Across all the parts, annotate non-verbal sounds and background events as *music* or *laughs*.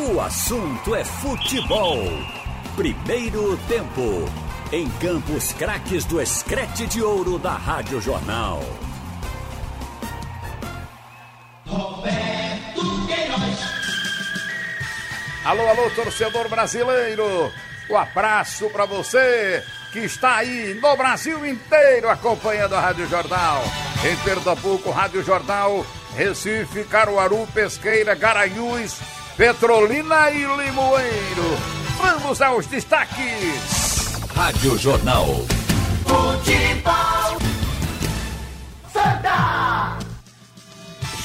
O assunto é futebol. Primeiro tempo. Em Campos Craques do Escrete de Ouro da Rádio Jornal. Roberto Queiroz. Alô, alô, torcedor brasileiro. Um abraço para você que está aí no Brasil inteiro acompanhando a Rádio Jornal. Em Pernambuco, Rádio Jornal, Recife, Caruaru, Pesqueira, Garanhuns, Petrolina e Limoeiro. Vamos aos destaques. Rádio Jornal. Futebol. Santa.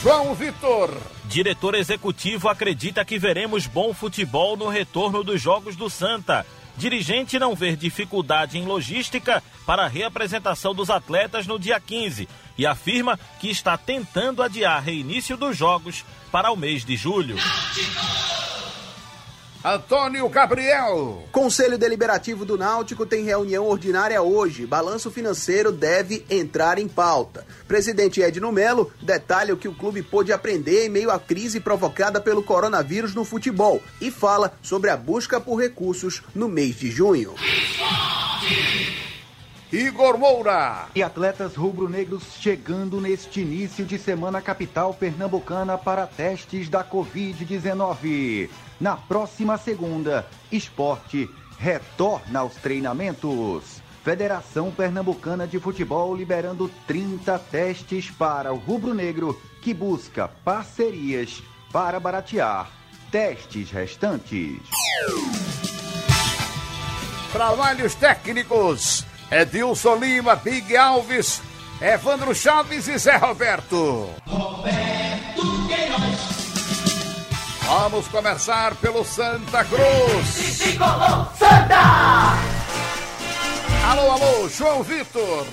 João Vitor. Diretor executivo acredita que veremos bom futebol no retorno dos Jogos do Santa. Dirigente não vê dificuldade em logística para a reapresentação dos atletas no dia 15 e afirma que está tentando adiar reinício dos Jogos para o mês de julho. Antônio Gabriel. Conselho Deliberativo do Náutico tem reunião ordinária hoje. Balanço financeiro deve entrar em pauta. Presidente Edno Melo detalha o que o clube pôde aprender em meio à crise provocada pelo coronavírus no futebol e fala sobre a busca por recursos no mês de junho. Igor Moura. E atletas rubro-negros chegando neste início de semana capital pernambucana para testes da Covid-19. Na próxima segunda, esporte retorna aos treinamentos. Federação Pernambucana de Futebol liberando 30 testes para o rubro-negro que busca parcerias para baratear testes restantes. Trabalhos técnicos. Edilson Lima, Big Alves, Evandro Chaves e Zé Roberto. Roberto Queiroz. Vamos começar pelo Santa Cruz. Tricolor Santa. Alô, alô, João Vitor.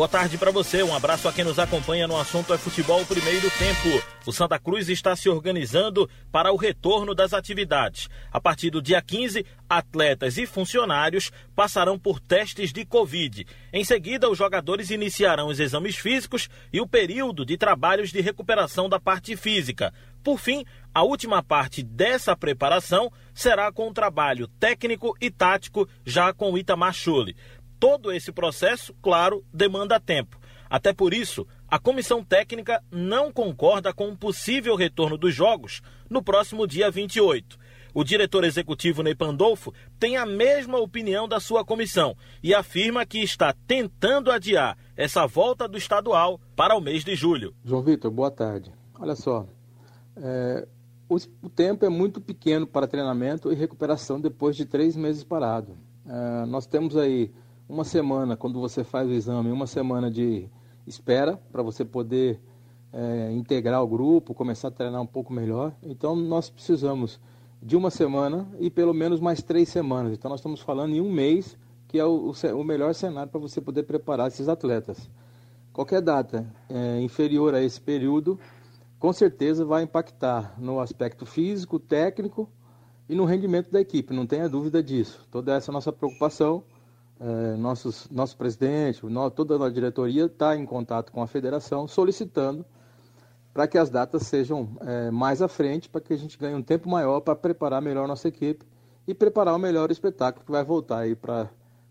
Boa tarde para você, um abraço a quem nos acompanha no assunto é futebol primeiro tempo. O Santa Cruz está se organizando para o retorno das atividades. A partir do dia 15, atletas e funcionários passarão por testes de Covid. Em seguida, os jogadores iniciarão os exames físicos e o período de trabalhos de recuperação da parte física. Por fim, a última parte dessa preparação será com o trabalho técnico e tático já com o Itamar. Todo esse processo, claro, demanda tempo. Até por isso, a comissão técnica não concorda com um possível retorno dos jogos no próximo dia 28. O diretor executivo Ney Pandolfo tem a mesma opinião da sua comissão e afirma que está tentando adiar essa volta do estadual para o mês de julho. João Vitor, boa tarde. Olha só, é, o, o, tempo é muito pequeno para treinamento e recuperação depois de três meses parado. É, nós temos aí uma semana, quando você faz o exame, uma semana de espera para você poder é, integrar o grupo, começar a treinar um pouco melhor. Então, nós precisamos de uma semana e pelo menos mais três semanas. Então, nós estamos falando em um mês, que é o, o melhor cenário para você poder preparar esses atletas. Qualquer data é, inferior a esse período, com certeza vai impactar no aspecto físico, técnico e no rendimento da equipe, não tenha dúvida disso. Toda essa é nossa preocupação é, nossos, nosso presidente, toda a diretoria está em contato com a federação solicitando para que as datas sejam é, mais à frente, para que a gente ganhe um tempo maior para preparar melhor nossa equipe e preparar o melhor espetáculo que vai voltar aí para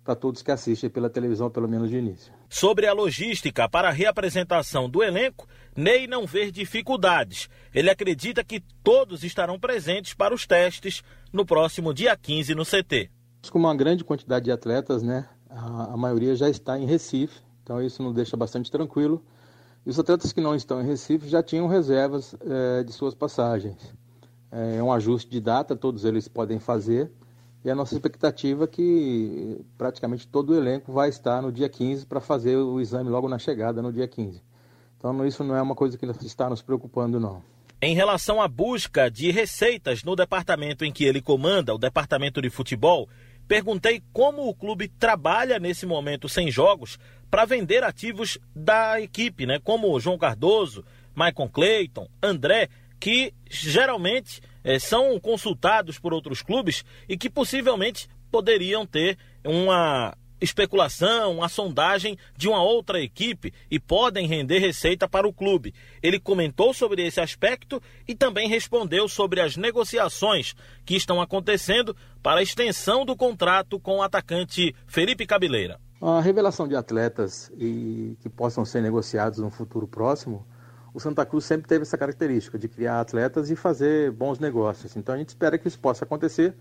para todos que assistem pela televisão, pelo menos de início. Sobre a logística para a reapresentação do elenco, Ney não vê dificuldades. Ele acredita que todos estarão presentes para os testes no próximo dia 15 no CT. Com uma grande quantidade de atletas, né? A, a maioria já está em Recife, então isso nos deixa bastante tranquilo. E os atletas que não estão em Recife já tinham reservas é, de suas passagens. É um ajuste de data, todos eles podem fazer. E a nossa expectativa é que praticamente todo o elenco vai estar no dia 15 para fazer o exame logo na chegada, no dia 15. Então isso não é uma coisa que está nos preocupando, não. Em relação à busca de receitas no departamento em que ele comanda, o departamento de futebol, Perguntei como o clube trabalha nesse momento sem jogos para vender ativos da equipe, né? Como João Cardoso, Maicon Clayton, André, que geralmente é, são consultados por outros clubes e que possivelmente poderiam ter uma especulação, a sondagem de uma outra equipe e podem render receita para o clube. Ele comentou sobre esse aspecto e também respondeu sobre as negociações que estão acontecendo para a extensão do contrato com o atacante Felipe Cabeleira. A revelação de atletas e que possam ser negociados no futuro próximo, o Santa Cruz sempre teve essa característica de criar atletas e fazer bons negócios. Então a gente espera que isso possa acontecer,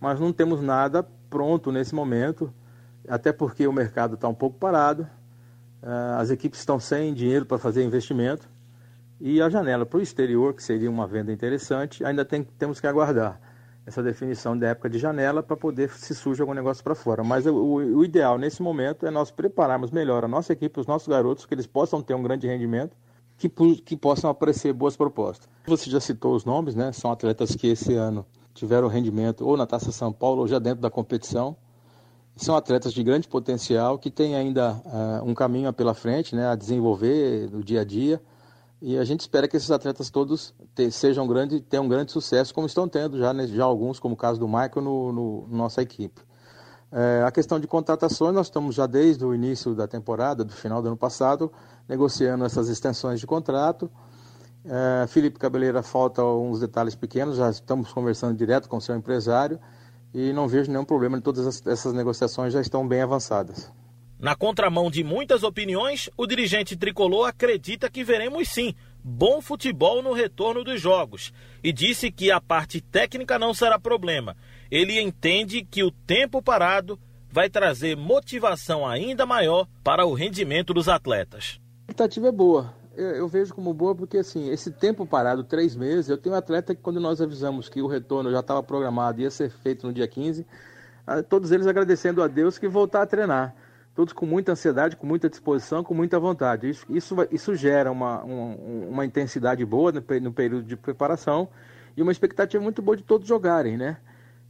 mas não temos nada pronto nesse momento até porque o mercado está um pouco parado, eh, as equipes estão sem dinheiro para fazer investimento e a janela para o exterior, que seria uma venda interessante, ainda tem, temos que aguardar essa definição da época de janela para poder se surge algum negócio para fora. Mas o, o, ideal nesse momento é nós prepararmos melhor a nossa equipe, os nossos garotos, que eles possam ter um grande rendimento, que, que possam aparecer boas propostas. Você já citou os nomes, né? São atletas que esse ano tiveram rendimento ou na Taça São Paulo ou já dentro da competição. São atletas de grande potencial que têm ainda uh, um caminho pela frente né, a desenvolver no dia a dia. E a gente espera que esses atletas todos te, sejam grande, tenham um grande sucesso, como estão tendo já, né, já alguns, como o caso do Michael, no, no, no nossa equipe. É, a questão de contratações, nós estamos já desde o início da temporada, do final do ano passado, negociando essas extensões de contrato. É, Felipe Cabeleira falta uns detalhes pequenos, já estamos conversando direto com o seu empresário e não vejo nenhum problema, todas essas negociações já estão bem avançadas. Na contramão de muitas opiniões, o dirigente tricolor acredita que veremos sim bom futebol no retorno dos jogos e disse que a parte técnica não será problema. Ele entende que o tempo parado vai trazer motivação ainda maior para o rendimento dos atletas. A expectativa é boa eu, vejo como boa porque, assim, esse tempo parado, três meses, eu tenho um atleta que quando nós avisamos que o retorno já estava programado, ia ser feito no dia 15, todos eles agradecendo a Deus que voltar a treinar. Todos com muita ansiedade, com muita disposição, com muita vontade. Isso, isso, isso gera uma, uma, uma intensidade boa no, no período de preparação e uma expectativa muito boa de todos jogarem, né?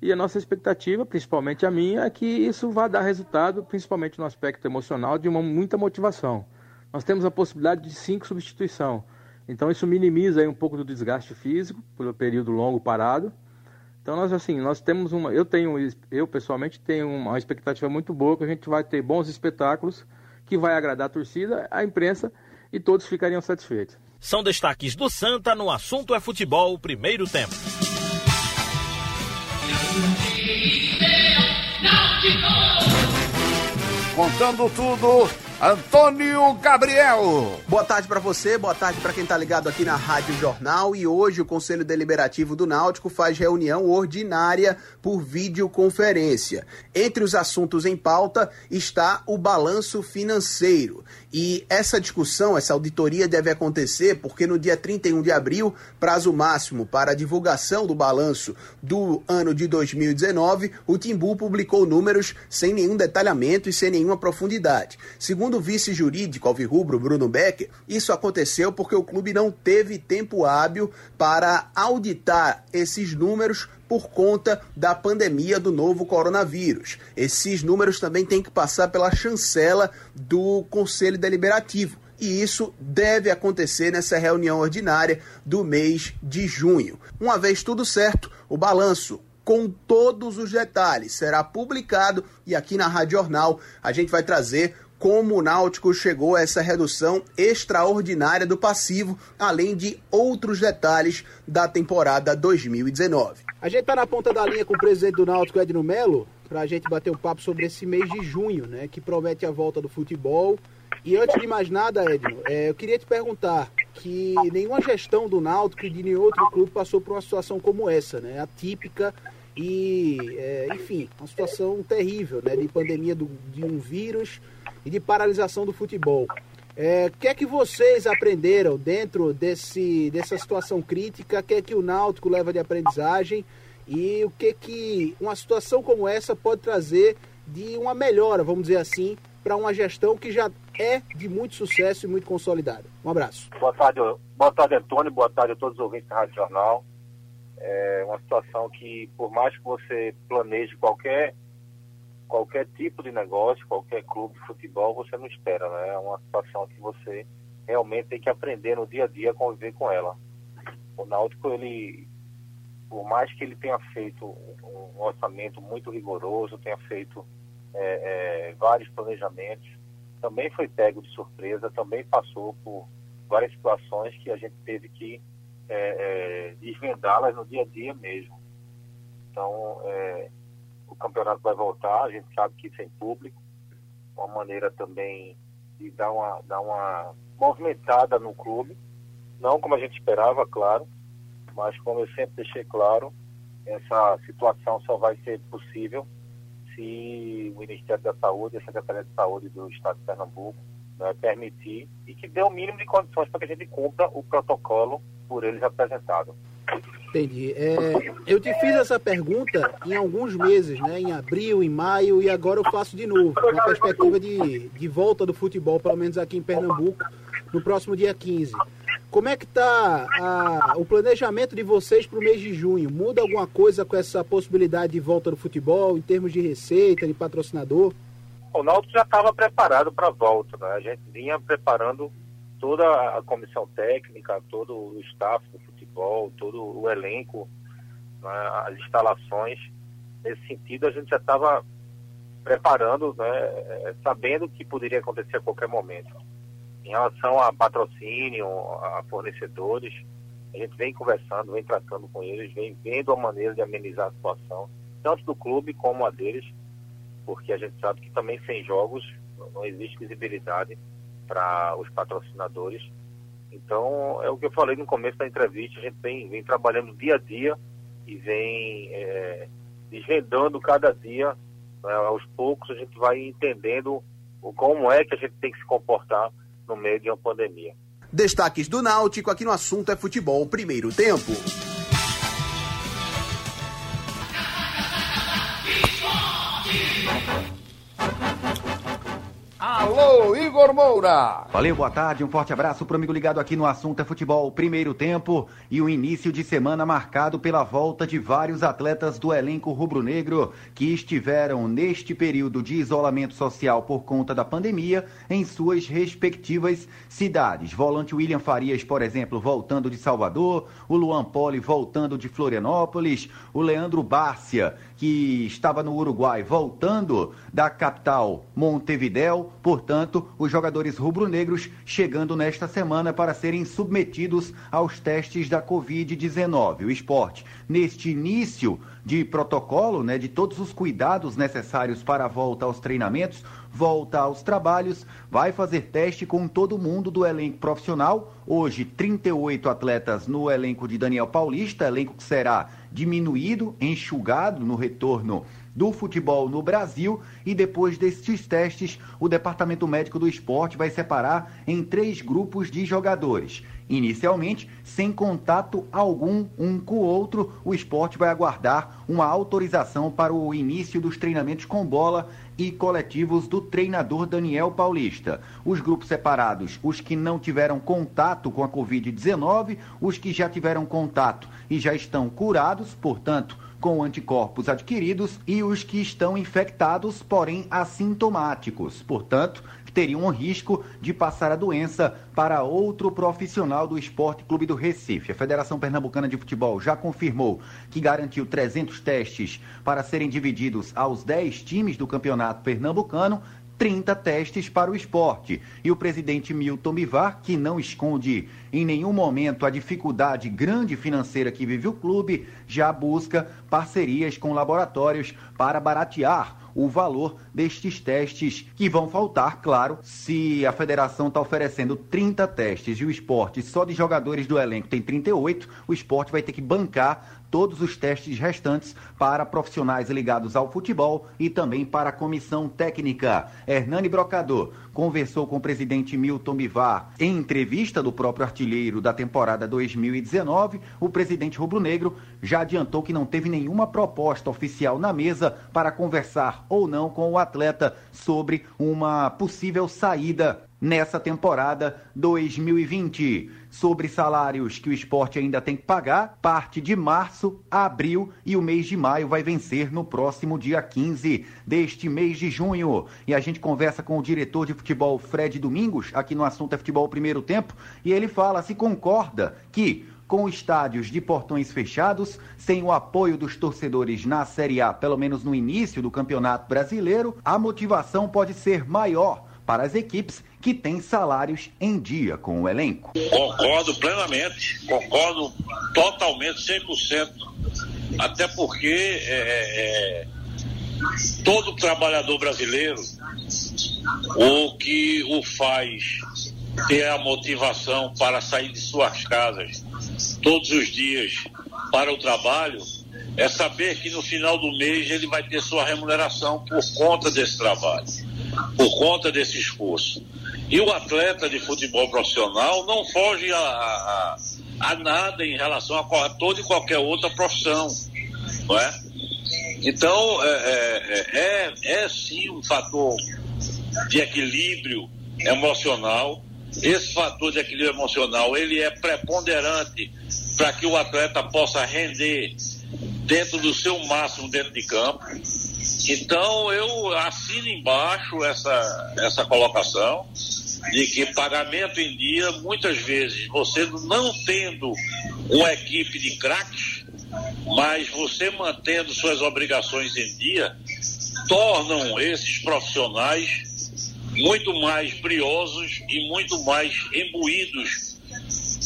E a nossa expectativa, principalmente a minha, é que isso vá dar resultado, principalmente no aspecto emocional, de uma muita motivação nós temos a possibilidade de cinco substituição. Então isso minimiza aí um pouco do desgaste físico pelo período longo parado. Então nós assim, nós temos uma, eu tenho, eu pessoalmente tenho uma expectativa muito boa que a gente vai ter bons espetáculos que vai agradar a torcida, a imprensa e todos ficariam satisfeitos. São destaques do Santa no assunto é futebol, primeiro tempo. Contando tudo Antônio Gabriel. Boa tarde para você, boa tarde para quem tá ligado aqui na Rádio Jornal. E hoje o Conselho Deliberativo do Náutico faz reunião ordinária por videoconferência. Entre os assuntos em pauta está o balanço financeiro. E essa discussão, essa auditoria deve acontecer porque no dia 31 de abril, prazo máximo para a divulgação do balanço do ano de 2019, o Timbu publicou números sem nenhum detalhamento e sem nenhuma profundidade. Segundo Segundo o vice jurídico alvirrubro Bruno Becker, isso aconteceu porque o clube não teve tempo hábil para auditar esses números por conta da pandemia do novo coronavírus. Esses números também têm que passar pela chancela do Conselho Deliberativo. E isso deve acontecer nessa reunião ordinária do mês de junho. Uma vez tudo certo, o balanço com todos os detalhes será publicado e aqui na Rádio Jornal a gente vai trazer como o Náutico chegou a essa redução extraordinária do passivo, além de outros detalhes da temporada 2019. A gente está na ponta da linha com o presidente do Náutico, Edno Melo, para a gente bater um papo sobre esse mês de junho, né, que promete a volta do futebol. E antes de mais nada, Edno, é, eu queria te perguntar que nenhuma gestão do Náutico e de nenhum outro clube passou por uma situação como essa, né, atípica e, é, enfim, uma situação terrível, né, de pandemia do, de um vírus e de paralisação do futebol. É, o que é que vocês aprenderam dentro desse, dessa situação crítica? O que é que o Náutico leva de aprendizagem? E o que é que uma situação como essa pode trazer de uma melhora, vamos dizer assim, para uma gestão que já é de muito sucesso e muito consolidada? Um abraço. Boa tarde, boa tarde Antônio. Boa tarde a todos os ouvintes da Rádio Jornal. É uma situação que, por mais que você planeje qualquer qualquer tipo de negócio, qualquer clube de futebol, você não espera, né? É uma situação que você realmente tem que aprender no dia a dia a conviver com ela. O Náutico, ele, por mais que ele tenha feito um orçamento muito rigoroso, tenha feito é, é, vários planejamentos, também foi pego de surpresa, também passou por várias situações que a gente teve que é, é, desvendá-las no dia a dia mesmo. Então, é, o campeonato vai voltar, a gente sabe que sem público, uma maneira também de dar uma, dar uma movimentada no clube, não como a gente esperava, claro, mas como eu sempre deixei claro, essa situação só vai ser possível se o Ministério da Saúde a Secretaria de Saúde do Estado de Pernambuco né, permitir e que dê o mínimo de condições para que a gente cumpra o protocolo por eles apresentado. Entendi. É, eu te fiz essa pergunta em alguns meses, né? Em abril, em maio, e agora eu faço de novo, com a perspectiva de, de volta do futebol, pelo menos aqui em Pernambuco, no próximo dia 15. Como é que está o planejamento de vocês para o mês de junho? Muda alguma coisa com essa possibilidade de volta do futebol, em termos de receita, de patrocinador? O Náutico já estava preparado para a volta, né? A gente vinha preparando toda a comissão técnica, todo o staff do futebol, todo o elenco, né? as instalações. Nesse sentido, a gente já estava preparando, né? sabendo que poderia acontecer a qualquer momento. Em relação a patrocínio, a fornecedores, a gente vem conversando, vem tratando com eles, vem vendo a maneira de amenizar a situação, tanto do clube como a deles, porque a gente sabe que também sem jogos não existe visibilidade para os patrocinadores. Então, é o que eu falei no começo da entrevista, a gente vem, vem trabalhando dia a dia e vem é, desvendando cada dia, né, aos poucos a gente vai entendendo como é que a gente tem que se comportar no meio de uma pandemia. Destaques do Náutico aqui no assunto é futebol primeiro tempo. Alô, Igor Moura. Valeu, boa tarde, um forte abraço para o amigo ligado aqui no assunto é futebol primeiro tempo e o início de semana marcado pela volta de vários atletas do elenco rubro-negro que estiveram neste período de isolamento social por conta da pandemia em suas respectivas cidades. Volante William Farias, por exemplo, voltando de Salvador, o Luan Poli voltando de Florianópolis, o Leandro Bárcia, que estava no Uruguai, voltando da capital Montevidéu, Portanto, os jogadores rubro-negros chegando nesta semana para serem submetidos aos testes da Covid-19. O esporte, neste início de protocolo, né, de todos os cuidados necessários para a volta aos treinamentos, volta aos trabalhos, vai fazer teste com todo mundo do elenco profissional. Hoje, 38 atletas no elenco de Daniel Paulista, elenco que será diminuído, enxugado no retorno do futebol no Brasil e depois destes testes, o Departamento Médico do Esporte vai separar em três grupos de jogadores. Inicialmente, sem contato algum um com o outro, o esporte vai aguardar uma autorização para o início dos treinamentos com bola e coletivos do treinador Daniel Paulista. Os grupos separados, os que não tiveram contato com a Covid-19, os que já tiveram contato e já estão curados, portanto, com anticorpos adquiridos e os que estão infectados, porém assintomáticos. Portanto, teriam um risco de passar a doença para outro profissional do Esporte Clube do Recife. A Federação Pernambucana de Futebol já confirmou que garantiu 300 testes para serem divididos aos 10 times do Campeonato Pernambucano, 30 testes para o esporte. E o presidente Milton Bivar, que não esconde em nenhum momento a dificuldade grande financeira que vive o clube, já busca parcerias com laboratórios para baratear o valor destes testes que vão faltar, claro, se a federação está oferecendo 30 testes e o esporte só de jogadores do elenco tem 38, o esporte vai ter que bancar todos os testes restantes para profissionais ligados ao futebol e também para a comissão técnica. Hernani Brocador conversou com o presidente Milton Bivar em entrevista do próprio artilheiro da temporada 2019. O presidente rubro-negro já adiantou que não teve nenhuma proposta oficial na mesa para conversar ou não com o atleta sobre uma possível saída nessa temporada 2020. Sobre salários que o esporte ainda tem que pagar, parte de março, abril e o mês de maio vai vencer no próximo dia 15 deste mês de junho. E a gente conversa com o diretor de futebol Fred Domingos, aqui no assunto é futebol primeiro tempo, e ele fala se concorda que com estádios de portões fechados, sem o apoio dos torcedores na Série A, pelo menos no início do Campeonato Brasileiro, a motivação pode ser maior para as equipes que têm salários em dia com o elenco. Concordo plenamente, concordo totalmente, 100%. Até porque é, é, todo trabalhador brasileiro, o que o faz ter a motivação para sair de suas casas todos os dias para o trabalho, é saber que no final do mês ele vai ter sua remuneração por conta desse trabalho, por conta desse esforço. E o atleta de futebol profissional não foge a, a, a nada em relação a toda e qualquer outra profissão, não é? Então, é, é, é, é, é sim um fator de equilíbrio emocional. Esse fator de equilíbrio emocional, ele é preponderante para que o atleta possa render dentro do seu máximo dentro de campo. Então eu assino embaixo essa, essa colocação de que pagamento em dia, muitas vezes, você não tendo uma equipe de craques, mas você mantendo suas obrigações em dia, tornam esses profissionais muito mais briosos e muito mais imbuídos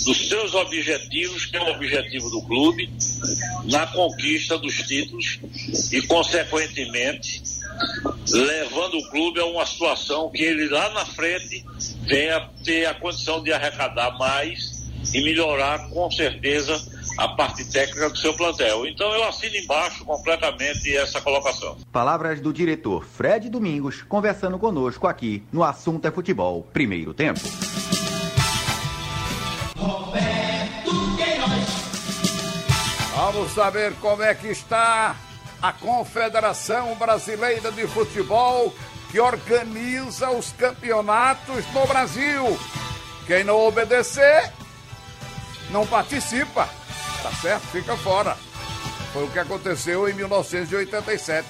dos seus objetivos, que é o objetivo do clube, na conquista dos títulos e, consequentemente, levando o clube a uma situação que ele lá na frente venha ter a condição de arrecadar mais e melhorar com certeza a parte técnica do seu plantel. Então eu assino embaixo completamente essa colocação. Palavras do diretor Fred Domingos conversando conosco aqui no Assunto é Futebol, primeiro tempo. Vamos saber como é que está a Confederação Brasileira de Futebol que organiza os campeonatos no Brasil. Quem não obedecer, não participa. Tá certo? Fica fora. Foi o que aconteceu em 1987.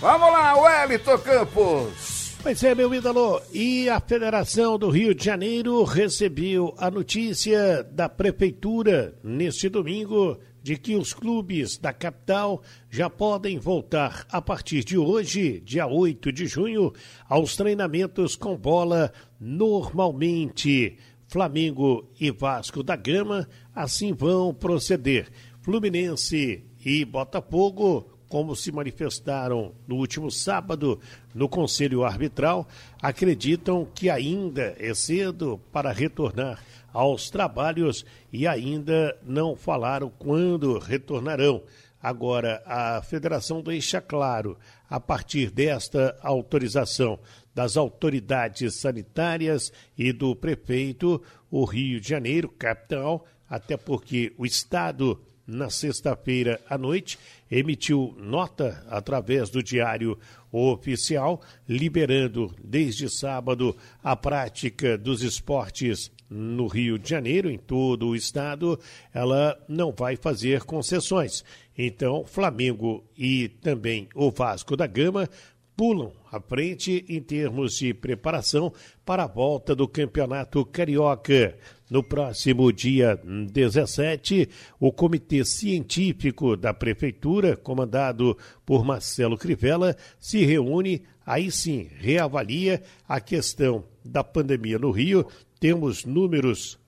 Vamos lá, Wellington Campos. Pois é, meu ídolo. E a Federação do Rio de Janeiro recebeu a notícia da Prefeitura neste domingo de que os clubes da capital já podem voltar a partir de hoje, dia 8 de junho, aos treinamentos com bola normalmente. Flamengo e Vasco da Gama assim vão proceder. Fluminense e Botafogo, como se manifestaram no último sábado no Conselho Arbitral, acreditam que ainda é cedo para retornar aos trabalhos e ainda não falaram quando retornarão. Agora, a federação deixa claro, a partir desta autorização das autoridades sanitárias e do prefeito, o Rio de Janeiro, capital, até porque o Estado, na sexta-feira à noite, emitiu nota através do Diário Oficial, liberando desde sábado a prática dos esportes no Rio de Janeiro, em todo o estado, ela não vai fazer concessões. Então, Flamengo e também o Vasco da Gama pulam à frente em termos de preparação para a volta do Campeonato Carioca. No próximo dia 17, o Comitê Científico da Prefeitura, comandado por Marcelo Crivella, se reúne, aí sim, reavalia a questão da pandemia no Rio. Temos números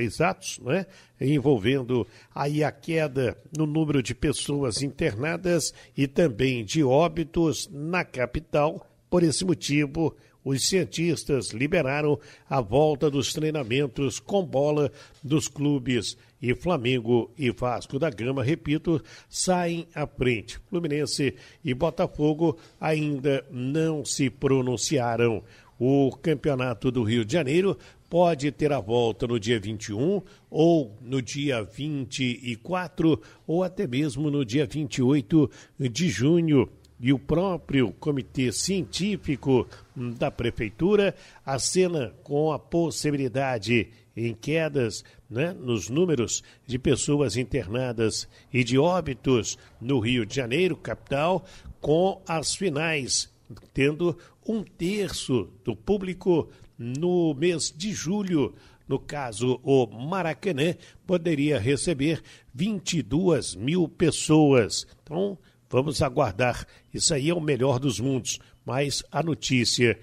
exatos, né? envolvendo aí a queda no número de pessoas internadas e também de óbitos na capital. Por esse motivo, os cientistas liberaram a volta dos treinamentos com bola dos clubes e Flamengo e Vasco da Gama, repito, saem à frente. Fluminense e Botafogo ainda não se pronunciaram. O Campeonato do Rio de Janeiro pode ter a volta no dia 21 ou no dia 24 ou até mesmo no dia 28 de junho. E o próprio comitê científico da prefeitura acena com a possibilidade em quedas né, nos números de pessoas internadas e de óbitos no Rio de Janeiro, capital, com as finais, tendo um terço do público no mês de julho no caso o Maracanã, poderia receber 22 mil pessoas. Então, vamos aguardar. Isso aí é o melhor dos mundos. Mas a notícia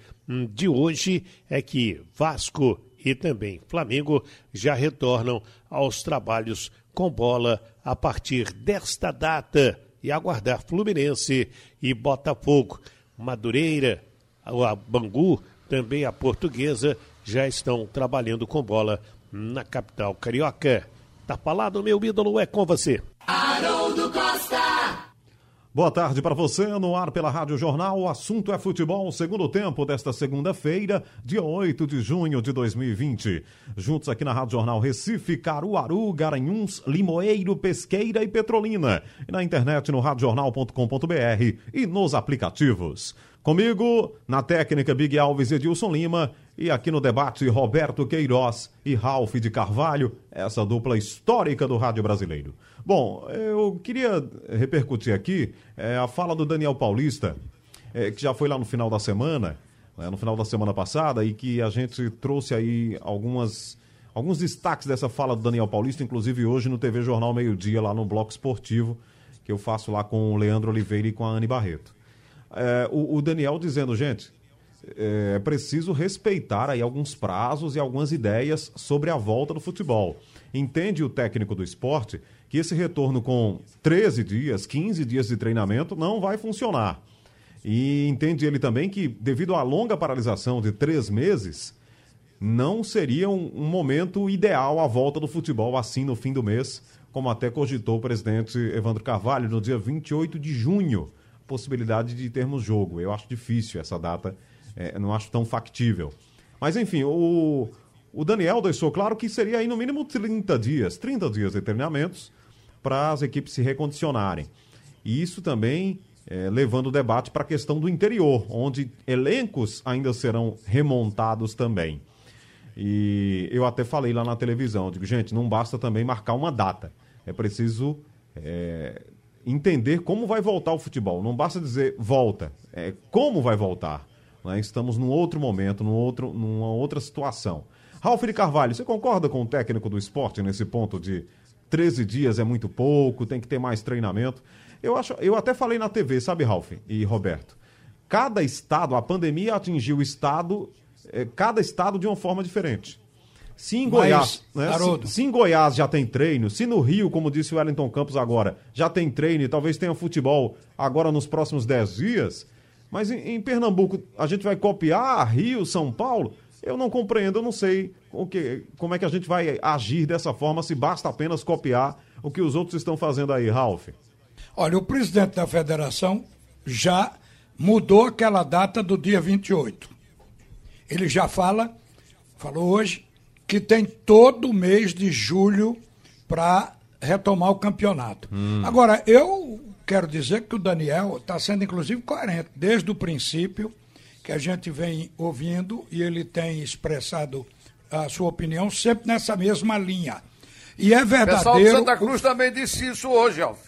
de hoje é que Vasco e também Flamengo já retornam aos trabalhos com bola a partir desta data e aguardar Fluminense e Botafogo. Madureira, a Bangu, também a Portuguesa já estão trabalhando com bola na capital carioca. Tá falado, meu ídolo, é com você. Haroldo Costa. Boa tarde para você, no ar pela Rádio Jornal. O assunto é futebol, segundo tempo desta segunda-feira, dia 8 de junho de 2020. Juntos aqui na Rádio Jornal Recife, Caruaru, Garanhuns, Limoeiro, Pesqueira e Petrolina. E na internet no radiojornal.com.br e nos aplicativos. Comigo, na técnica Big Alves Edilson Lima e aqui no debate Roberto Queiroz e Ralph de Carvalho, essa dupla histórica do rádio brasileiro. Bom, eu queria repercutir aqui é, a fala do Daniel Paulista, é, que já foi lá no final da semana, né, no final da semana passada, e que a gente trouxe aí algumas, alguns destaques dessa fala do Daniel Paulista, inclusive hoje no TV Jornal Meio Dia, lá no Bloco Esportivo, que eu faço lá com o Leandro Oliveira e com a Anne Barreto. É, o, o Daniel dizendo, gente, é preciso respeitar aí alguns prazos e algumas ideias sobre a volta do futebol. Entende o técnico do esporte que esse retorno com 13 dias, 15 dias de treinamento não vai funcionar. E entende ele também que, devido à longa paralisação de três meses, não seria um, um momento ideal a volta do futebol assim no fim do mês, como até cogitou o presidente Evandro Carvalho no dia 28 de junho, possibilidade de termos jogo. Eu acho difícil essa data, é, não acho tão factível. Mas enfim, o, o Daniel deixou claro que seria aí no mínimo 30 dias, 30 dias de treinamentos para as equipes se recondicionarem. E isso também é, levando o debate para a questão do interior, onde elencos ainda serão remontados também. E eu até falei lá na televisão, digo, gente, não basta também marcar uma data. É preciso é, entender como vai voltar o futebol. Não basta dizer volta, é como vai voltar. Né? Estamos num outro momento, num outro, numa outra situação. Ralf de Carvalho, você concorda com o técnico do esporte nesse ponto de 13 dias é muito pouco, tem que ter mais treinamento? Eu, acho, eu até falei na TV, sabe, Ralf e Roberto? Cada estado, a pandemia atingiu o estado, eh, cada estado de uma forma diferente. Se em, Goiás, né, se, se, em Goiás já tem treino, se no Rio, como disse o Wellington Campos agora, já tem treino e talvez tenha futebol agora nos próximos 10 dias, mas em, em, Pernambuco a gente vai copiar Rio, São Paulo? Eu não compreendo, eu não sei o que, como é que a gente vai agir dessa forma se basta apenas copiar o que os outros estão fazendo aí, Ralf. Olha, o presidente da federação já mudou aquela data do dia 28. Ele já fala, falou hoje, que tem todo o mês de julho para retomar o campeonato. Hum. Agora, eu quero dizer que o Daniel está sendo, inclusive, coerente desde o princípio que a gente vem ouvindo e ele tem expressado a sua opinião sempre nessa mesma linha. E é verdadeiro. O pessoal de Santa Cruz também disse isso hoje, Alf.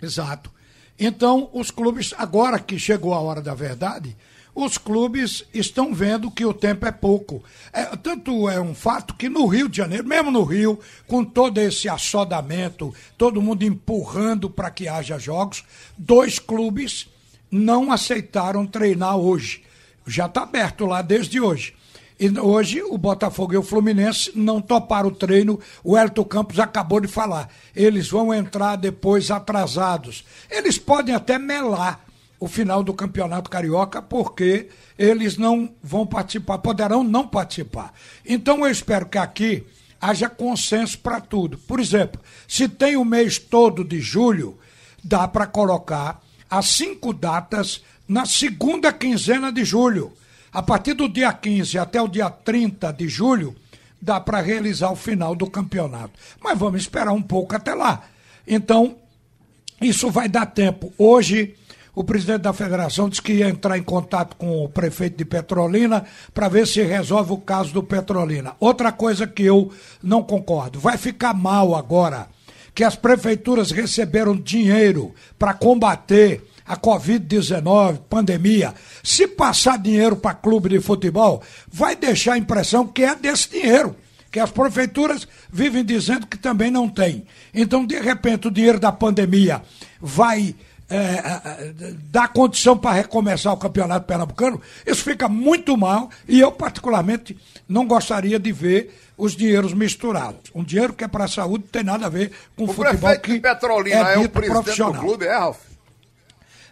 Exato. Então, os clubes, agora que chegou a hora da verdade, os clubes estão vendo que o tempo é pouco. É, tanto é um fato que no Rio de Janeiro, mesmo no Rio, com todo esse assodamento, todo mundo empurrando para que haja jogos, dois clubes não aceitaram treinar hoje. Já está aberto lá desde hoje. E hoje o Botafogo e o Fluminense não toparam o treino. O Elton Campos acabou de falar. Eles vão entrar depois atrasados. Eles podem até melar o final do Campeonato Carioca, porque eles não vão participar, poderão não participar. Então eu espero que aqui haja consenso para tudo. Por exemplo, se tem o mês todo de julho, dá para colocar as cinco datas na segunda quinzena de julho. A partir do dia 15 até o dia 30 de julho, dá para realizar o final do campeonato. Mas vamos esperar um pouco até lá. Então, isso vai dar tempo. Hoje o presidente da federação disse que ia entrar em contato com o prefeito de Petrolina para ver se resolve o caso do Petrolina. Outra coisa que eu não concordo, vai ficar mal agora que as prefeituras receberam dinheiro para combater a Covid-19, pandemia. Se passar dinheiro para clube de futebol, vai deixar a impressão que é desse dinheiro. que as prefeituras vivem dizendo que também não tem. Então, de repente, o dinheiro da pandemia vai é, é, dar condição para recomeçar o campeonato pernambucano, isso fica muito mal e eu, particularmente, não gostaria de ver os dinheiros misturados. Um dinheiro que é para a saúde não tem nada a ver com o futebol que Petrolina é, é, o presidente do clube, é, Ralf?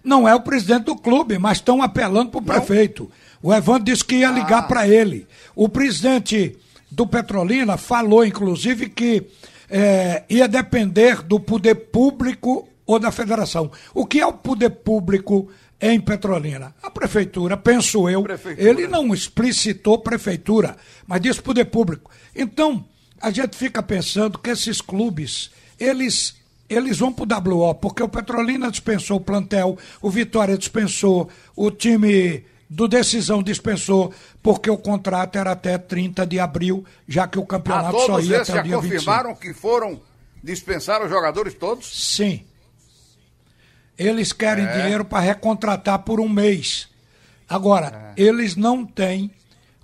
Não é o presidente do clube, mas estão apelando para o prefeito. O Evandro disse que ia ligar para ele. O presidente do Petrolina falou, inclusive, que eh, ia depender do poder público ou da federação. O que é o poder público em Petrolina? A prefeitura, penso eu. Ele não explicitou prefeitura, mas disse poder público. Então, a gente fica pensando que esses clubes, eles eles vão para o WO, porque o Petrolina dispensou o plantel, o Vitória dispensou, o time do Decisão dispensou, porque o contrato era até 30 de abril, já que o Ah, campeonato só todos ia até o dia 25. confirmaram que foram dispensar os jogadores todos? Sim. Eles querem É. dinheiro para recontratar por um mês. Agora, É. eles não têm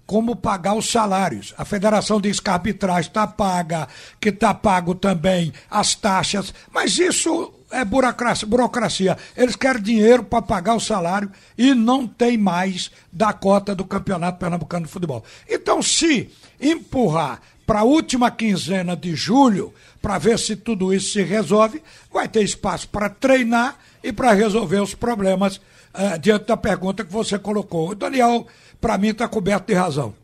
como pagar os salários. A federação diz que a arbitragem está paga, que está pago também as taxas, mas isso é burocracia. burocracia. Eles querem dinheiro para pagar o salário e não tem mais da cota do Campeonato Pernambucano de Futebol. Então, se empurrar para a última quinzena de julho, para ver se tudo isso se resolve, vai ter espaço para treinar e para resolver os problemas eh, diante da pergunta que você colocou. O Daniel, para mim, está coberto de razão.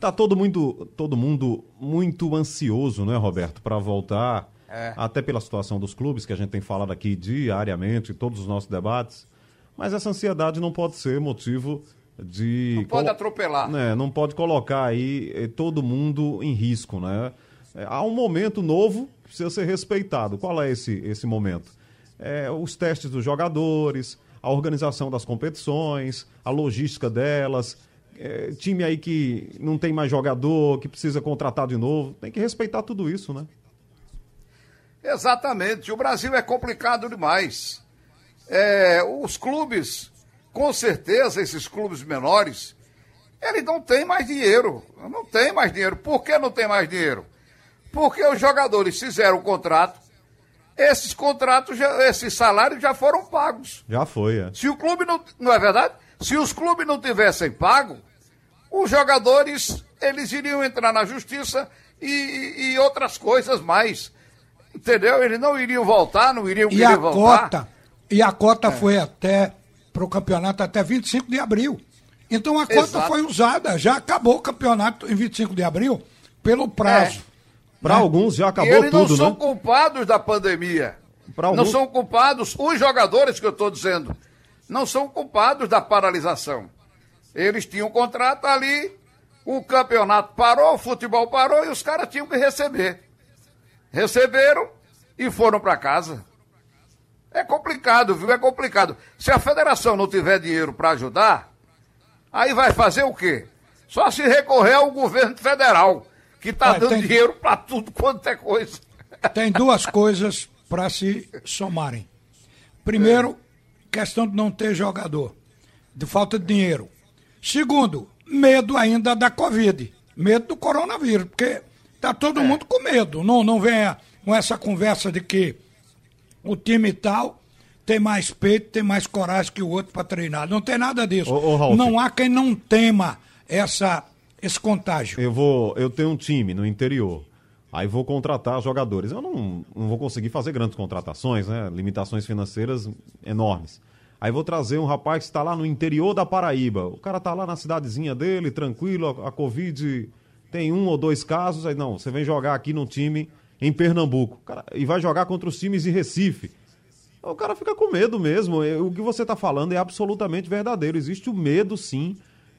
Tá todo mundo, todo mundo muito ansioso, né, Roberto, para voltar. É. Até pela situação dos clubes que a gente tem falado aqui diariamente, em todos os nossos debates. Mas essa ansiedade não pode ser motivo de. Não pode atropelar. né, não pode colocar aí eh, todo mundo em risco, né? É, há um momento novo que precisa ser respeitado. Qual é esse, esse momento? É, os testes dos jogadores, a organização das competições, a logística delas, é, time aí que não tem mais jogador, que precisa contratar de novo. Tem que respeitar tudo isso, né? Exatamente. O Brasil é complicado demais. É, os clubes, com certeza, esses clubes menores, eles não têm mais dinheiro. Não tem mais dinheiro. Por que não tem mais dinheiro? Porque os jogadores fizeram o contrato, esses contratos, já, esses salários já foram pagos. Já foi, é. Se o clube não. Não é verdade? Se os clubes não tivessem pago, os jogadores eles iriam entrar na justiça e, e outras coisas mais. Entendeu? Eles não iriam voltar, não iriam E a voltar. cota, e a É. cota foi até para o campeonato até 25 de abril. Então a cota Exato. foi usada, já acabou o campeonato em 25 de abril pelo prazo. Para alguns já acabou eles não tudo, são né? culpados da pandemia. Pra Não alguns- são culpados, os jogadores que eu estou dizendo, não são culpados da paralisação. Eles tinham contrato ali, o campeonato parou, o futebol parou e os caras tinham que receber. Receberam e foram para casa. É complicado, viu? É complicado. Se a federação não tiver dinheiro para ajudar, aí vai fazer o quê? Só se recorrer ao governo federal, que está dando tem- dinheiro para tudo quanto é coisa. Tem duas coisas para se somarem. Primeiro, questão de não ter jogador, de falta de dinheiro. Segundo, medo ainda da Covid, medo do coronavírus, porque tá todo mundo com medo. Não, não venha com essa conversa de que o time tal tem mais peito, tem mais coragem que o outro para treinar. Não tem nada disso. Ô, ô, não há quem não tema essa, esse contágio. Eu vou, eu tenho um time no interior. Aí vou contratar jogadores. Eu não, não vou conseguir fazer grandes contratações, né? Limitações financeiras enormes. Aí vou trazer um rapaz que está lá no interior da Paraíba. O cara tá lá na cidadezinha dele, tranquilo, a, a Covid tem um ou dois casos. Aí não, você vem jogar aqui num time em Pernambuco. Cara, e vai jogar contra os times de Recife. O cara fica com medo mesmo. O que você está falando é absolutamente verdadeiro. Existe o medo, sim,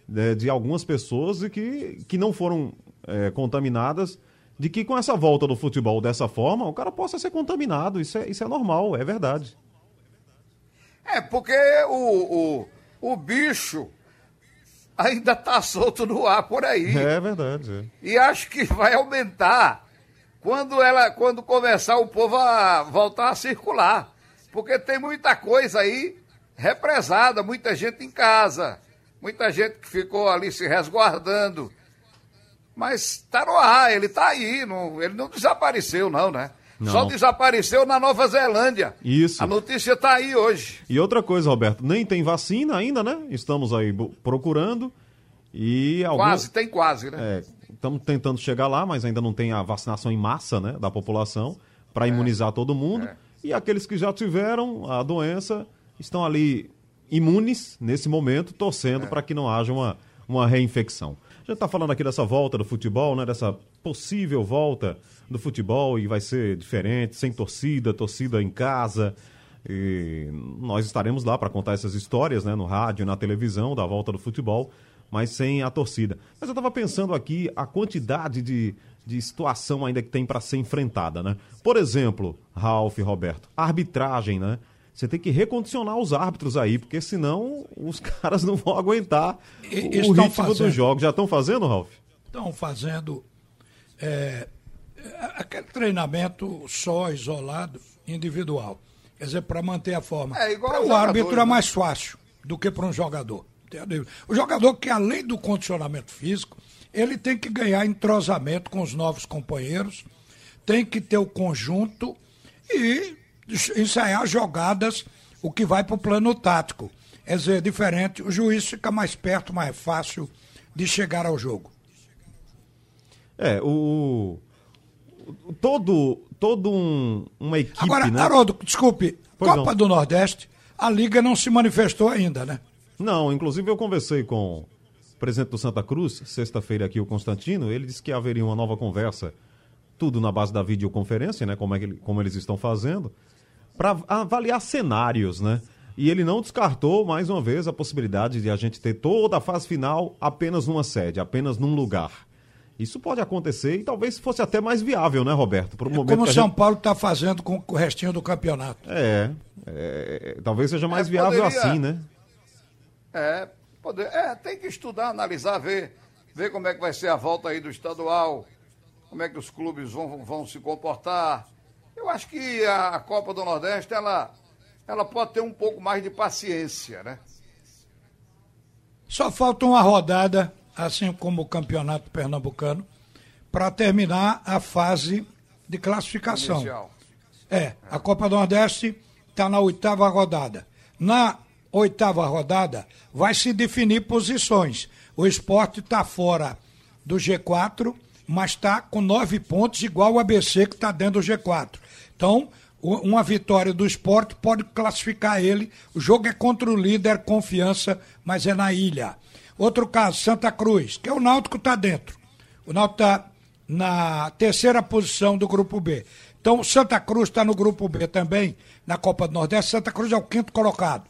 né, de algumas pessoas que, que não foram é, contaminadas, de que com essa volta do futebol dessa forma, o cara possa ser contaminado. Isso é, isso é normal, é verdade. É, porque o, o, o bicho ainda tá solto no ar por aí. É verdade. é. E acho que vai aumentar quando ela quando começar o povo a voltar a circular. Porque tem muita coisa aí represada, muita gente em casa, muita gente que ficou ali se resguardando. Mas tá no ar, ele tá aí, não, ele não desapareceu, não, né? Não. Só desapareceu na Nova Zelândia. Isso. A notícia tá aí hoje. E outra coisa, Roberto, nem tem vacina ainda, né? Estamos aí procurando. E algumas... Quase, tem quase, né? É, estamos tentando chegar lá, mas ainda não tem a vacinação em massa, né, da população para imunizar todo mundo. é. E aqueles que já tiveram a doença estão ali imunes nesse momento, torcendo para que não haja uma, uma reinfecção. A gente está falando aqui dessa volta do futebol, né, dessa possível volta do futebol e vai ser diferente, sem torcida, torcida em casa. E nós estaremos lá para contar essas histórias, né, no rádio, na televisão, da volta do futebol, mas sem a torcida. Mas eu estava pensando aqui a quantidade de, de situação ainda que tem para ser enfrentada, né? Por exemplo, Ralf e Roberto, a arbitragem, né? Você tem que recondicionar os árbitros aí, porque senão os *laughs* caras não vão aguentar E- o ritmo fazendo. do jogo. Já estão fazendo, Ralf? Estão fazendo é, é, aquele treinamento só, isolado, individual. Quer dizer, para manter a forma. É, igual Para o árbitro é né? mais fácil do que para um jogador. entendeu? O jogador que, além do condicionamento físico, ele tem que ganhar entrosamento com os novos companheiros, tem que ter o conjunto e ensaiar jogadas, o que vai para o plano tático. Quer dizer, diferente, o juiz fica mais perto, mais fácil de chegar ao jogo. É, o. o- Todo, todo um, uma equipe, Agora, né? Haroldo, desculpe, Pois Copa não. do Nordeste, a Liga não se manifestou ainda, né? Não, inclusive eu conversei com o presidente do Santa Cruz, sexta-feira aqui, o Constantino, ele disse que haveria uma nova conversa, tudo na base da videoconferência, né, como, é que como eles estão fazendo, para avaliar cenários, né? E ele não descartou, mais uma vez, a possibilidade de a gente ter toda a fase final apenas numa sede, apenas num lugar. Isso pode acontecer e talvez fosse até mais viável, né, Roberto? Pro momento Como o São gente- Paulo está fazendo com o restinho do campeonato. É, é, talvez seja mais É, viável poderia- assim, né? É, poder, é, tem que estudar, analisar, ver, ver como é que vai ser a volta aí do estadual, como é que os clubes vão, vão se comportar. Eu acho que a, Copa do Nordeste, ela, ela pode ter um pouco mais de paciência, né? Só falta uma rodada, assim como o Campeonato Pernambucano, para terminar a fase de classificação. Inicial. É, a Copa do Nordeste está na oitava rodada. Na oitava rodada vai se definir posições. O esporte está fora do G4, mas está com nove pontos, igual o ABC que está dentro do G4. Então, uma vitória do esporte pode classificar ele. O jogo é contra o líder, confiança, mas é na ilha. Outro caso, Santa Cruz, que é o Náutico está dentro. O Náutico está na terceira posição do grupo B. Então, Santa Cruz está no grupo B também, na Copa do Nordeste. Santa Cruz é o quinto colocado.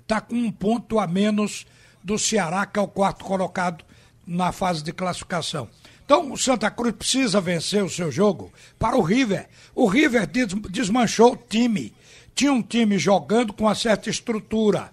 Está com um ponto a menos do Ceará, que é o quarto colocado na fase de classificação. Então, o Santa Cruz precisa vencer o seu jogo para o River. O River des- desmanchou o time. Tinha um time jogando com uma certa estrutura.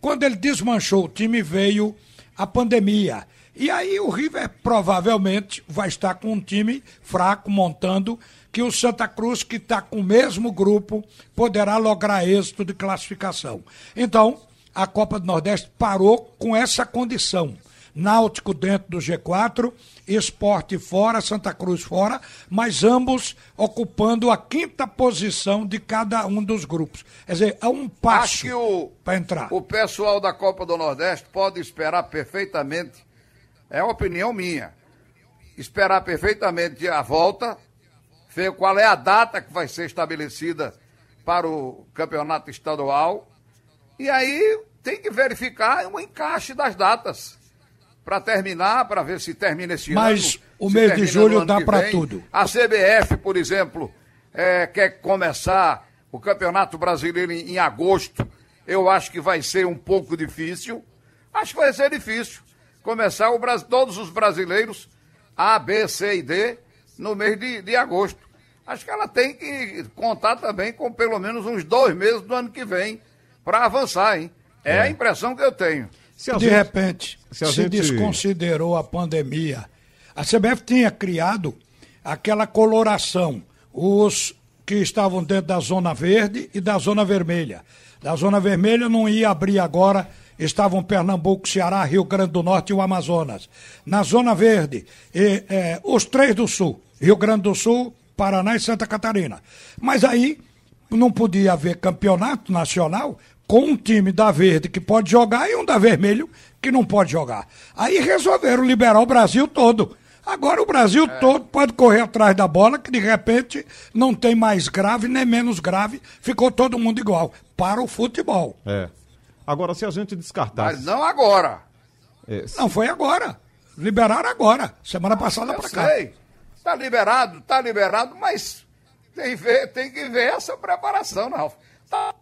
Quando ele desmanchou o time, veio a pandemia. E aí o River provavelmente vai estar com um time fraco montando, que o Santa Cruz, que está com o mesmo grupo, poderá lograr êxito de classificação. Então, a Copa do Nordeste parou com essa condição. Náutico dentro do G4, Esporte fora, Santa Cruz fora, mas ambos ocupando a quinta posição de cada um dos grupos. Quer dizer, há um Acho passo para entrar. o pessoal da Copa do Nordeste pode esperar perfeitamente, é uma opinião minha, esperar perfeitamente a volta, ver qual é a data que vai ser estabelecida para o campeonato estadual, e aí tem que verificar o encaixe das datas para terminar, para ver se termina esse Mas ano. o se mês de julho dá vem. tudo. A CBF, por exemplo, é, quer começar o Campeonato Brasileiro em, em agosto. Eu acho que vai ser um pouco difícil. Acho que vai ser difícil começar o, todos os brasileiros A, B, C e D no mês de, de agosto. Acho que ela tem que contar também com pelo menos uns dois meses do ano que vem para avançar, hein? É, É. a impressão que eu tenho. Se de gente- repente, se se, gente- desconsiderou a pandemia. A CBF tinha criado aquela coloração. Os que estavam dentro da zona verde e da zona vermelha. Da zona vermelha não ia abrir agora estavam Pernambuco, Ceará, Rio Grande do Norte e o Amazonas. Na Zona Verde, e, é, os três do Sul, Rio Grande do Sul, Paraná e Santa Catarina. Mas aí não podia haver campeonato nacional com um time da Verde que pode jogar e um da Vermelho que não pode jogar. Aí resolveram liberar o Brasil todo. Agora o Brasil é. todo pode correr atrás da bola, que de repente não tem mais grave nem menos grave, ficou todo mundo igual. Para o futebol. É. Agora, se a gente descartar. Mas não agora. É. Não, foi agora. Liberaram agora. Semana passada para cá. Sei. Tá liberado, tá liberado, mas tem, ver, tem que ver essa preparação, Ralf. Tá,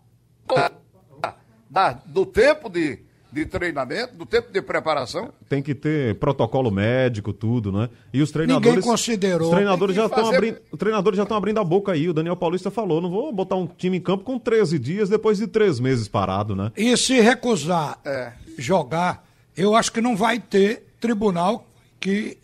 da, do tempo de, de treinamento, do tempo de preparação. Tem que ter protocolo médico, tudo, né? E os treinadores. Ninguém considerou. Os treinadores já estão fazer... abrindo. Os treinadores já estão abrindo a boca aí. O Daniel Paulista falou: não vou botar um time em campo com 13 dias depois de três meses parado, né? E se recusar é. jogar, eu acho que não vai ter tribunal que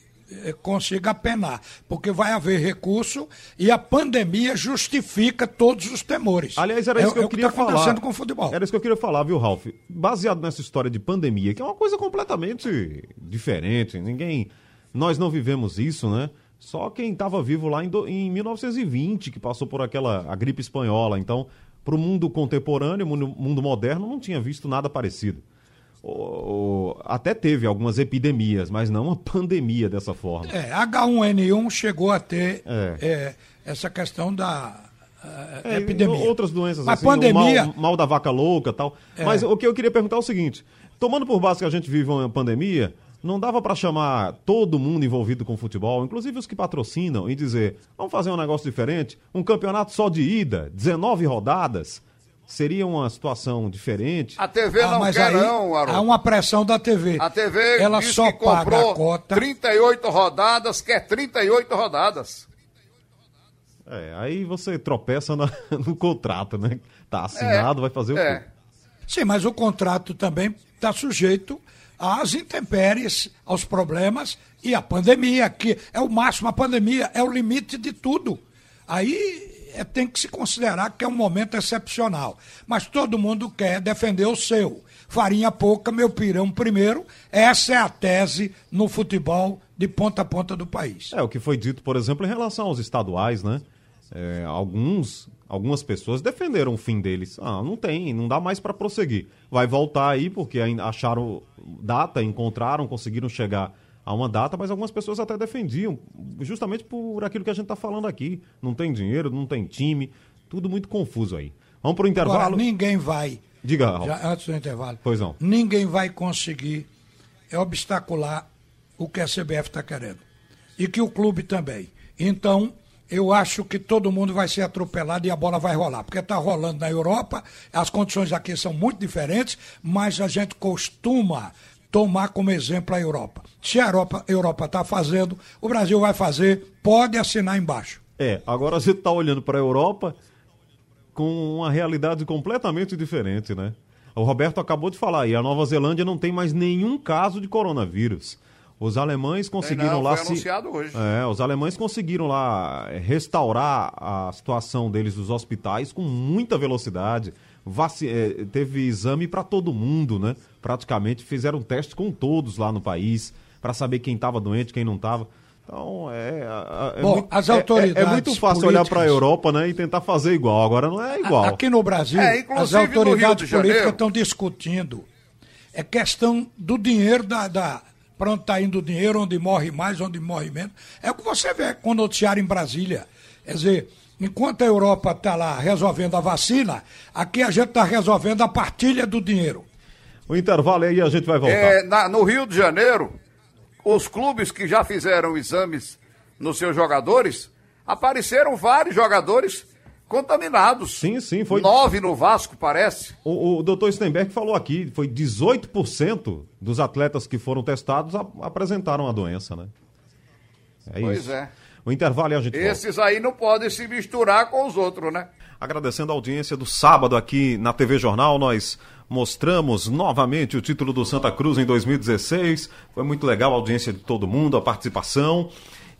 consiga penar, porque vai haver recurso e a pandemia justifica todos os temores. Aliás, era isso é, que eu é queria que tá falar. acontecendo com o futebol. Era isso que eu queria falar, viu, Ralf? Baseado nessa história de pandemia, que é uma coisa completamente diferente, ninguém nós não vivemos isso, né? Só quem estava vivo lá em, do, em 1920, que passou por aquela a gripe espanhola. Então, para o mundo contemporâneo, mundo, mundo moderno, não tinha visto nada parecido até teve algumas epidemias, mas não uma *laughs* pandemia dessa forma. É, H1N1 chegou a ter é. É, essa questão da é, epidemia. Outras doenças mas assim, pandemia... mal, mal, da vaca louca tal. É. Mas o que eu queria perguntar é o seguinte: tomando por base que a gente vive uma pandemia, não dava para chamar todo mundo envolvido com futebol, inclusive os que patrocinam, e dizer: vamos fazer um negócio diferente? Um campeonato só de ida, 19 rodadas seria uma situação diferente. A TV ah, não quer aí, não, Há uma pressão da TV. A TV ela só paga a cota. 38 rodadas, quer 38 rodadas. É, aí você tropeça no, *laughs* no contrato, né? Tá assinado, é, vai fazer o é. quê? Sim, mas o contrato também está sujeito às intempéries, aos problemas e à pandemia, que é o máximo, a pandemia é o limite de tudo. Aí é, tem que se considerar que é um momento excepcional. Mas todo mundo quer defender o seu. Farinha pouca, meu pirão primeiro. Essa é a tese no futebol de ponta a ponta do país. É o que foi dito, por exemplo, em relação aos estaduais, né? É, alguns, algumas pessoas defenderam o fim deles. Ah, não tem, não dá mais para prosseguir. Vai voltar aí porque acharam data, encontraram, conseguiram chegar a uma data, mas algumas pessoas até defendiam, justamente por aquilo que a gente está falando aqui. Não tem dinheiro, não tem time, tudo muito confuso aí. Vamos para o intervalo. Agora, ninguém vai. Diga, já, antes do intervalo. Pois não. Ninguém vai conseguir obstacular o que a CBF está querendo. E que o clube também. Então, eu acho que todo mundo vai ser atropelado e a bola vai rolar. Porque está rolando na Europa, as condições aqui são muito diferentes, mas a gente costuma tomar como exemplo a Europa. Se a Europa Europa está fazendo, o Brasil vai fazer, pode assinar embaixo. É, agora a gente está olhando para a Europa com uma realidade completamente diferente, né? O Roberto acabou de falar, e a Nova Zelândia não tem mais nenhum caso de coronavírus. Os alemães conseguiram não, lá se. É, os alemães conseguiram lá restaurar a situação deles dos hospitais com muita velocidade vaci... É, teve exame para todo mundo, né? Praticamente fizeram teste com todos lá no país para saber quem estava doente, quem não estava. Então, é, é, Bom, muito, as autoridades é, é muito fácil olhar para a Europa né, e tentar fazer igual. Agora não é igual. Aqui no Brasil, é, as autoridades políticas estão discutindo. É questão do dinheiro da, da para onde está indo o dinheiro, onde morre mais, onde morre menos. É o que você vê com o noticiário em Brasília. Quer dizer, Enquanto a Europa está lá resolvendo a vacina, aqui a gente está resolvendo a partilha do dinheiro. O intervalo aí a gente vai voltar. É, na, no Rio de Janeiro, os clubes que já fizeram exames nos seus jogadores, apareceram vários jogadores contaminados. Sim, sim. Foi... Nove no Vasco, parece. O, o doutor Stenberg falou aqui, foi 18% dos atletas que foram testados a, apresentaram a doença, né? É pois isso. é. O intervalo e a gente Esses volta. aí não podem se misturar com os outros, né? Agradecendo a audiência do sábado aqui na TV Jornal, nós mostramos novamente o título do Santa Cruz em 2016. Foi muito legal a audiência de todo mundo, a participação.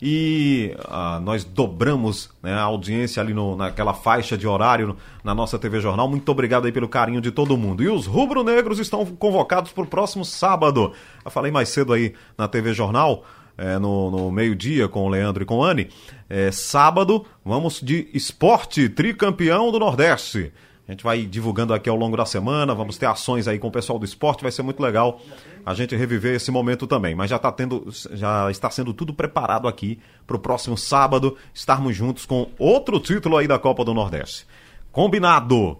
e ah, nós dobramos né, a audiência ali no, naquela faixa de horário na nossa TV Jornal. Muito obrigado aí pelo carinho de todo mundo. E os rubro-negros estão convocados para o próximo sábado. Eu falei mais cedo aí na TV Jornal. É, no, no meio-dia com o Leandro e com o Anne. É, sábado, vamos de esporte tricampeão do Nordeste. A gente vai divulgando aqui ao longo da semana, vamos ter ações aí com o pessoal do esporte, vai ser muito legal a gente reviver esse momento também. Mas já está tendo, já está sendo tudo preparado aqui para o próximo sábado estarmos juntos com outro título aí da Copa do Nordeste. Combinado!